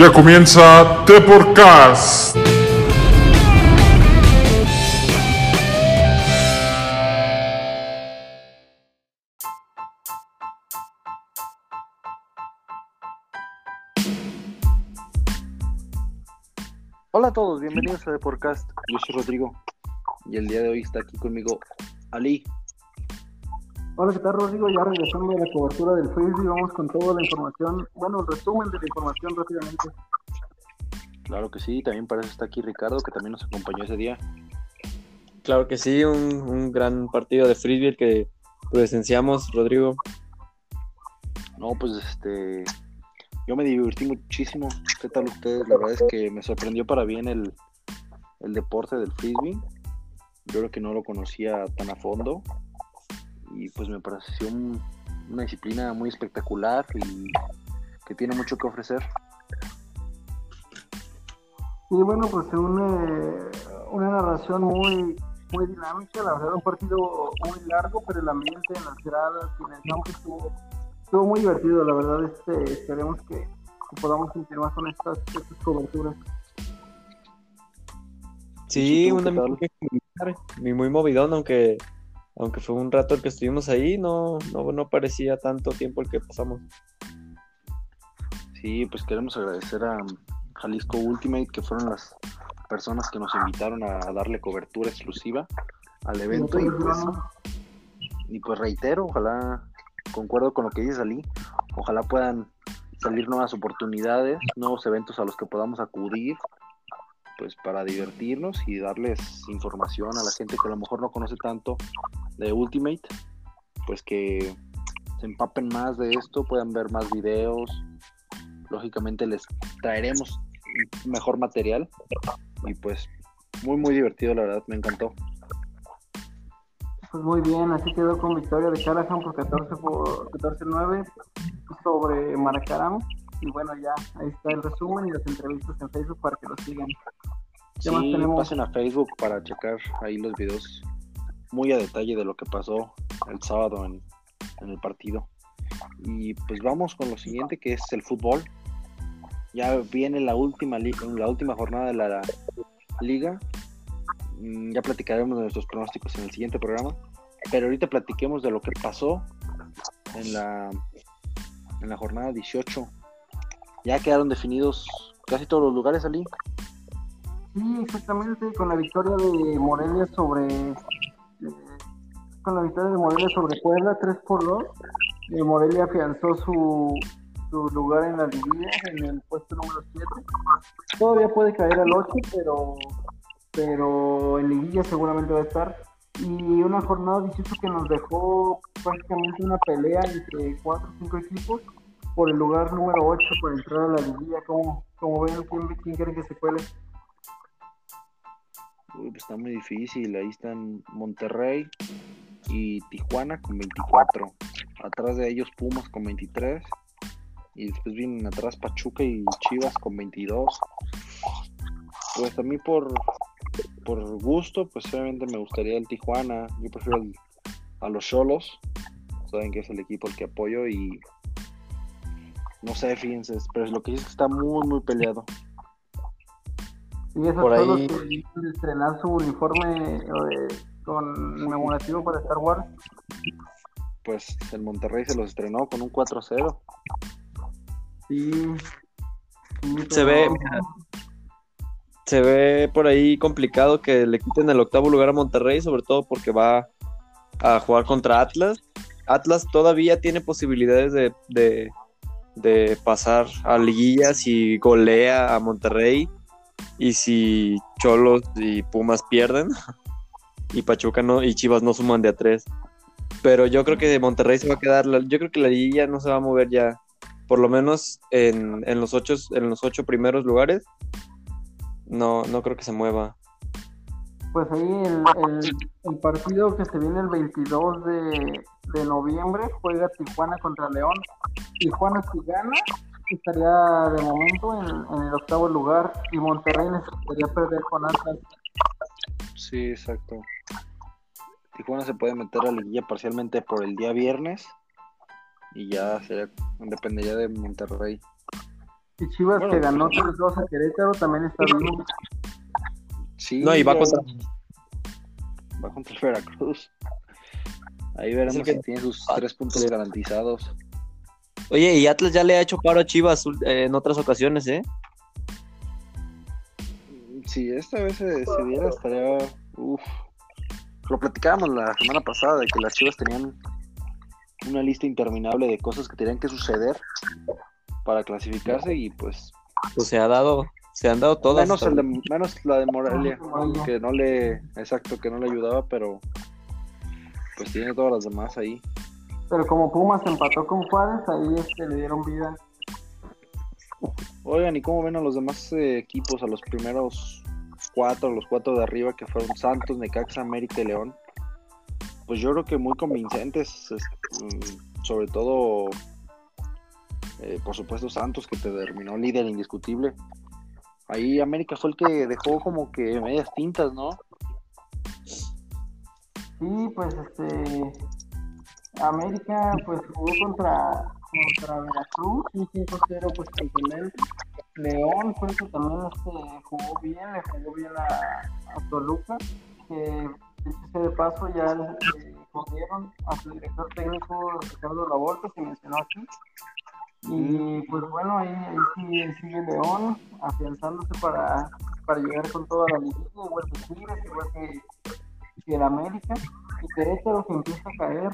Ya comienza The Podcast. Hola a todos, bienvenidos a The Podcast. Yo soy Rodrigo y el día de hoy está aquí conmigo Ali. Hola, ¿qué tal, Rodrigo? Ya regresando de la cobertura del Facebook, vamos con toda la información, bueno, el resumen de la información rápidamente. Claro que sí, también para eso está aquí Ricardo, que también nos acompañó ese día. Claro que sí, un, un gran partido de frisbee que presenciamos, Rodrigo. No, pues este, yo me divertí muchísimo. ¿Qué tal ustedes? La verdad es que me sorprendió para bien el, el deporte del frisbee. Yo creo que no lo conocía tan a fondo y pues me pareció un- una disciplina muy espectacular y que tiene mucho que ofrecer. Y bueno, pues une una narración muy muy dinámica, la verdad, un partido muy largo, pero el ambiente en las gradas y en el campo estuvo, estuvo muy divertido, la verdad, este, esperemos que, que podamos continuar con estas, estas coberturas. Sí, un ambiente muy movidón, aunque, aunque fue un rato el que estuvimos ahí, no, no, no parecía tanto tiempo el que pasamos. Sí, pues queremos agradecer a Jalisco Ultimate, que fueron las personas que nos invitaron a darle cobertura exclusiva al evento. Y pues, y pues reitero, ojalá, concuerdo con lo que dice Ali, ojalá puedan salir nuevas oportunidades, nuevos eventos a los que podamos acudir, pues para divertirnos y darles información a la gente que a lo mejor no conoce tanto de Ultimate, pues que se empapen más de esto, puedan ver más videos, lógicamente les traeremos mejor material y pues muy muy divertido la verdad, me encantó. Pues muy bien, así quedó con victoria de Callahan por 14 por 14-9 sobre Maracaram. Y bueno, ya ahí está el resumen y las entrevistas en Facebook para que lo sigan. ¿Qué más Sí, pasen a Facebook para checar ahí los videos muy a detalle de lo que pasó el sábado en, en el partido. Y pues vamos con lo siguiente que es el fútbol. Ya viene la última la última jornada de la liga. Mm, Ya platicaremos de nuestros pronósticos en el siguiente programa. Pero ahorita platiquemos de lo que pasó en la en la jornada 18. Ya quedaron definidos casi todos los lugares, Ali. Sí, exactamente, con la victoria de Morelia sobre con la victoria de Morelia sobre Puebla 3 por 2. eh, Morelia afianzó su, su lugar en la liguilla en el puesto número 7. Todavía puede caer al 8, pero pero en liguilla seguramente va a estar. Y una jornada 18 que nos dejó prácticamente una pelea entre 4 o 5 equipos por el lugar número 8 para entrar a la liguilla. Como, como ven, ¿quién, quién que se cuele? Uy, pues está muy difícil. Ahí están Monterrey y Tijuana con 24. Atrás de ellos Pumas con 23. Y después vienen atrás Pachuca y Chivas con 22. Pues a mí por, por gusto, pues obviamente me gustaría el Tijuana. Yo prefiero el- a los Cholos. Saben que es el equipo al que apoyo y no sé, fíjense, pero lo que sí es que está muy, muy peleado. Y esos Por ahí- que estrenar su uniforme eh, conmemorativo para Star Wars. Pues el Monterrey se los estrenó con un 4-0. Sí. sí, Se ve, mira, se ve por ahí complicado que le quiten el octavo lugar a Monterrey, sobre todo porque va a jugar contra Atlas. Atlas todavía tiene posibilidades de, de, de pasar a liguilla si golea a Monterrey y si Cholos y Pumas pierden y Pachuca no y Chivas no suman de a tres. Pero yo creo que Monterrey se va a quedar, yo creo que la liguilla no se va a mover ya, por lo menos en, en los ocho, en los ocho primeros lugares. No, no creo que se mueva. Pues ahí el, el- partido que se viene el 22 de, de noviembre juega Tijuana contra León. Tijuana si gana estaría de momento en, en el octavo lugar y Monterrey necesitaría perder con Atlas. Sí, exacto. Tijuana se puede meter a la liguilla parcialmente por el día viernes y ya sería, dependería de Monterrey. Y Chivas Bueno, que ganó 3-2 a Querétaro también está vivo. Sí, No, y va contra. va contra el Veracruz. Ahí veremos que- si tiene sus tres puntos garantizados. Oye, y Atlas ya le ha hecho paro a Chivas eh, en otras ocasiones, ¿eh? Si esta vez se, se diera, estaría. Uf. Lo platicábamos la semana pasada de que las chivas tenían una lista interminable de cosas que tenían que suceder para clasificarse y pues. Pues se ha dado, se han dado todas. Menos, el de- menos la de Morelia, Morelia. que no le. Exacto, que no le ayudaba, pero. Pues tiene todas las demás ahí. Pero como Pumas empató con Juárez, ahí este, le dieron vida. Oigan, ¿y cómo ven a los demás eh, equipos, a los primeros cuatro, los cuatro de arriba que fueron Santos, Necaxa, América y León? Pues yo creo que muy convincentes, es- mm, sobre todo, eh, por supuesto, Santos, que te terminó líder indiscutible. Ahí América fue el que dejó como que medias tintas, ¿no? Sí, pues este. América pues jugó contra, contra Veracruz, un 5-0 pues contundente. León fue el que también este, jugó bien, le jugó bien a, a Toluca, que de paso ya eh, corrieron a su director técnico Ricardo Lavolpe, se mencionó aquí. Y pues bueno, ahí, ahí sigue, sigue León afianzándose para, para llegar con toda la liguilla, igual que Tigres, igual que, que el América. Y Querétaro que empieza a caer.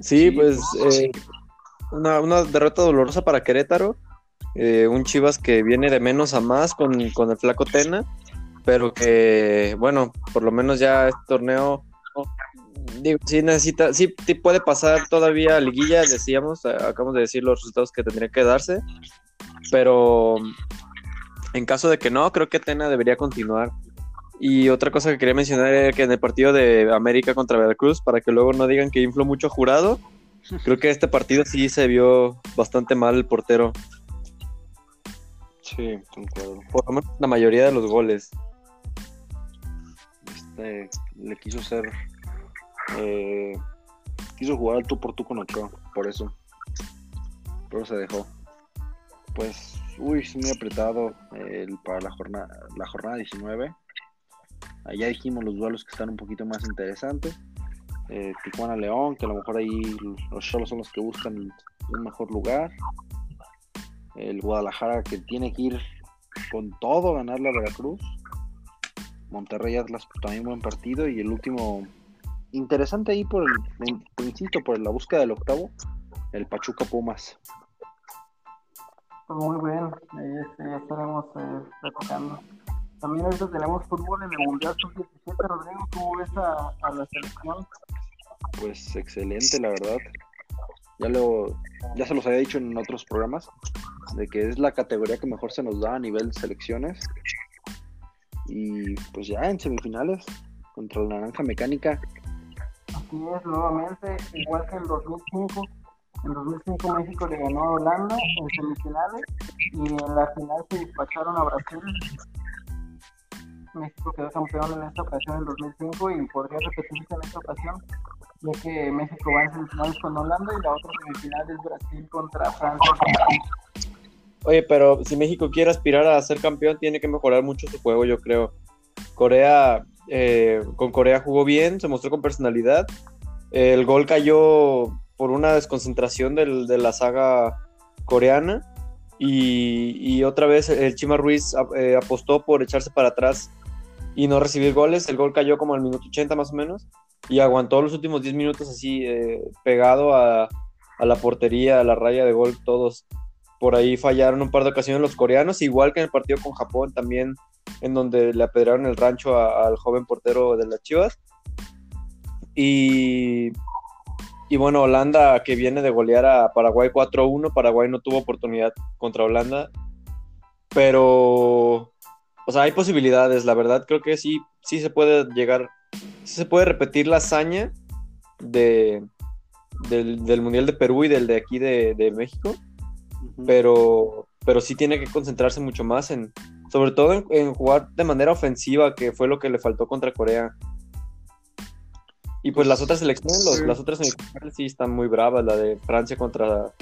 Sí, Sí, pues eh, una, una derrota dolorosa para Querétaro. eh, un Chivas que viene de menos a más con, con el flaco Tena, pero que, bueno, por lo menos ya este torneo, digo, sí necesita, sí sí puede pasar todavía a liguilla, decíamos, acabamos de decir los resultados que tendría que darse, pero en caso de que no, creo que Tena debería continuar. Y otra cosa que quería mencionar era que en el partido de América contra Veracruz, para que luego no digan que infló mucho jurado, creo que este partido sí se vio bastante mal el portero, Sí, concuerdo. por lo menos la mayoría de los goles. Este, le quiso ser. eh, quiso jugar al tú por tú con Ochoa, por eso. Pero se dejó. Pues, uy, es muy apretado el, para la jornada, la jornada 19. Allá dijimos los duelos que están un poquito más interesantes. Eh, Tijuana León, que a lo mejor ahí los Cholos son los que buscan un mejor lugar. El Guadalajara que tiene que ir con todo a ganarle a Veracruz. Monterrey Atlas también buen partido y el último interesante ahí por el insisto por la búsqueda del octavo el Pachuca Pumas Pues muy bien, ahí este, estaremos eh. También ahorita tenemos fútbol en el Mundial Sub-17, Rodrigo, ¿cómo ves a, a la selección? pues excelente la verdad ya lo ya se los había dicho en otros programas de que es la categoría que mejor se nos da a nivel selecciones y pues ya en semifinales contra la naranja mecánica Así es, nuevamente, igual que en 2005. En 2005 México le ganó a Holanda en semifinales y en la final se despacharon a Brasil. México quedó campeón en esta ocasión en 2005 y podría repetirse en esta ocasión, ya que México va en semifinales con Holanda y la otra semifinal es Brasil contra Francia. Oye, pero si México quiere aspirar a ser campeón, tiene que mejorar mucho su juego, yo creo. Corea, eh, con Corea jugó bien, se mostró con personalidad. El gol cayó por una desconcentración de la saga coreana. Y, y otra vez el Chima Ruiz eh, apostó por echarse para atrás y no recibir goles. El gol cayó como al minuto 80 más o menos. Y aguantó los últimos 10 minutos así eh, pegado a, a la portería, a la raya de gol, todos por ahí fallaron un par de ocasiones los coreanos, igual que en el partido con Japón también, en donde le apedrearon el rancho al joven portero de las Chivas. Y, y bueno, Holanda que viene de golear a Paraguay 4-1, Paraguay no tuvo oportunidad contra Holanda, pero, o sea, hay posibilidades, la verdad creo que sí, sí se puede llegar, sí se puede repetir la hazaña de, del, del Mundial de Perú y del de aquí de, de México pero, pero sí tiene que concentrarse mucho más en, sobre todo en, en jugar de manera ofensiva, que fue lo que le faltó contra Corea. Y pues las otras selecciones, los- las otras semifinales sí están muy bravas, la de Francia contra,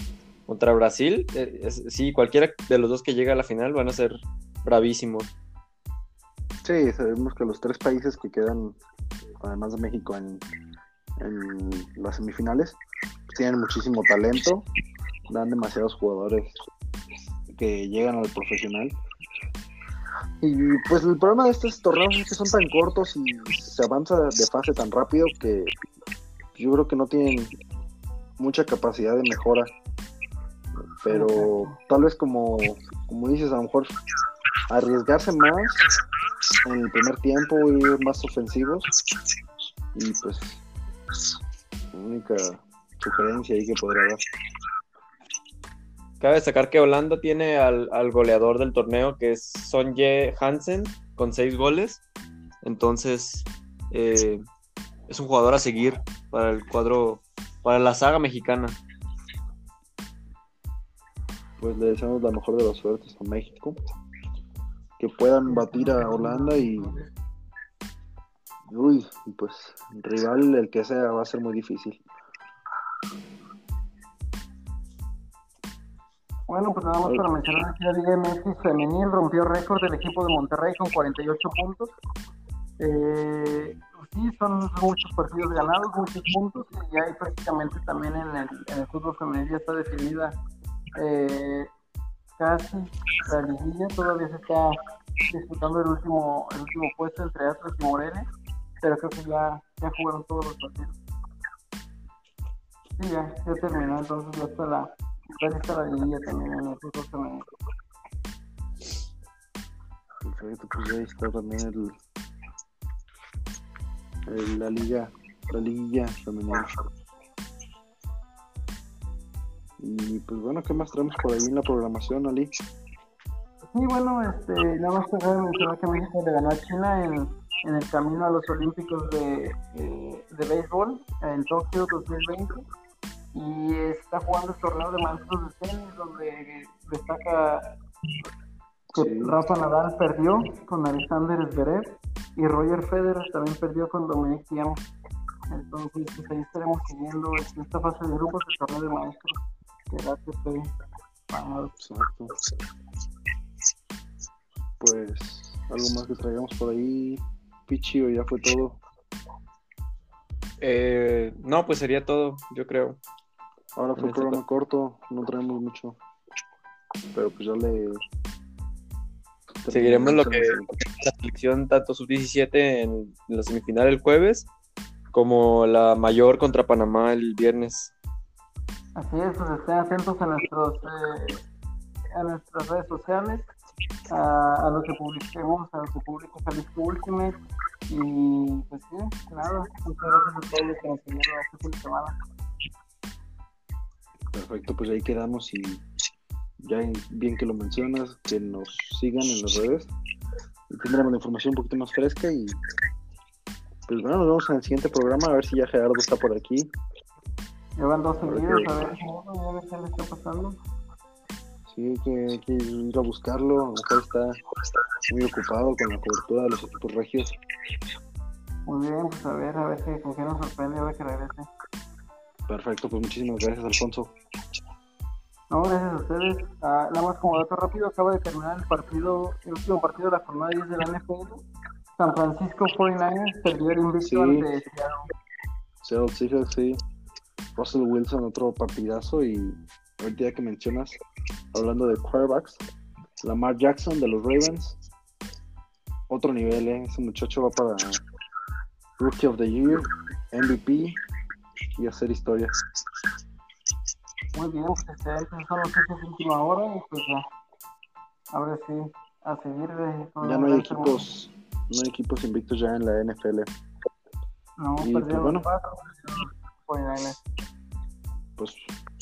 contra Brasil, eh, es- sí, cualquiera de los dos que llegue a la final van a ser bravísimos. Sí, sabemos que los tres países que quedan, además de México, en, las semifinales, tienen muchísimo talento, dan demasiados jugadores que llegan al profesional. Y pues el problema de estos torneos es que son tan cortos y se avanza de fase tan rápido que yo creo que no tienen mucha capacidad de mejora. Pero tal vez como, como dices, a lo mejor arriesgarse más en el primer tiempo, ir más ofensivos. Y pues, la única sugerencia ahí que podría dar. Cabe destacar que Holanda tiene al, al goleador del torneo, que es Sonje Hansen, con seis goles. Entonces, eh, es un jugador a seguir para el cuadro, para la saga mexicana. Pues le deseamos la mejor de las suertes a México. Que puedan batir a Holanda y. Uy, pues rival el que sea va a ser muy difícil. Bueno, pues nada más para mencionar que la Liga MX femenil rompió récord del equipo de Monterrey con 48 puntos. Eh, sí, son muchos partidos ganados, muchos puntos, y ahí prácticamente también en el, en el fútbol femenil ya está definida eh, casi la liguilla, todavía se está disputando el último, el último puesto entre Atlas y Morelia, pero creo que ya, ya jugaron todos los partidos. Sí, ya, ya terminó, entonces ya está la, ya está la liguilla también en el fútbol. Perfecto, pues ahí está también el- la liga, la liguilla femenina. Y pues bueno, ¿qué más traemos por ahí en la programación, Ali? Sí, bueno, este, nada más a mencionar que México le ganó a China en, en el camino a los Olímpicos de, eh, de béisbol en Tokio 2020 y está jugando el torneo de maestros de tenis donde destaca que Sí. Rafa Nadal perdió con Alexander Zverev y Roger Federer también perdió con Dominic Thiem. Entonces, pues ahí estaremos siguiendo en esta fase de grupos el torneo de maestros que ATP Panel. Exacto. Pues algo más que traigamos por ahí, Pichi, o ya fue todo. Eh, no, pues sería todo, yo creo. Ahora fue un este programa corto, no traemos mucho. Pero pues ya le. Seguiremos lo que la selección tanto sub-17 en la semifinal el jueves como la mayor contra Panamá el viernes. Así es, pues estén atentos a nuestros eh, a nuestras redes sociales, a, a lo que publiquemos, a lo que publica Jalisco Ultimate y pues sí, nada, muchas gracias a todos los que nos siguieron este fin de semana. Perfecto, pues ahí quedamos y ya bien que lo mencionas, que nos sigan en las redes y tendremos la información un poquito más fresca y pues bueno, nos vemos en el siguiente programa, a ver si ya Gerardo está por aquí. Llevan dos seguidos, qué- a ver, a ver qué le está pasando. Sí, hay que, ir a buscarlo, a lo mejor está muy ocupado con la cobertura de los equipos regios. Muy bien, pues a ver, a ver qué, con qué nos sorprende, a ver que regrese. Perfecto, pues muchísimas gracias Alfonso. No, gracias a ustedes. Ah, nada más como dato rápido, acaba de terminar el partido, el último partido de la jornada 10 de la NFL. San Francisco 49ers perdió el invicto Sí. ante Seattle. Seattle Seahawks, sí. Russell Wilson, otro partidazo. Y ahorita que mencionas, hablando de quarterbacks, Lamar Jackson de los Ravens, otro nivel, ¿eh? Ese muchacho va para Rookie of the Year, MVP y hacer historia. Muy bien, pues excelentes son los hechos de última hora y pues ya. Ahora sí, a seguir. eh, con Ya no hay equipos, no hay equipos invictos ya en la NFL. No, Y, perdieron pues, bueno. cuatro, 49ers. Pues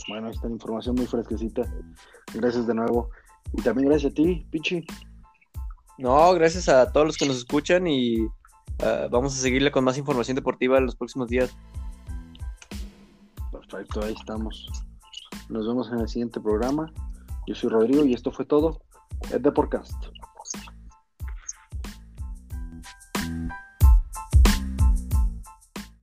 bueno, esta información muy fresquecita. Gracias de nuevo. Y también gracias a ti, Pichi. No, gracias a todos los que nos escuchan y ah, vamos a seguirle con más información deportiva en los próximos días. Perfecto, ahí estamos. Nos vemos en el siguiente programa. Yo soy Rodrigo y esto fue todo. Es de Podcast.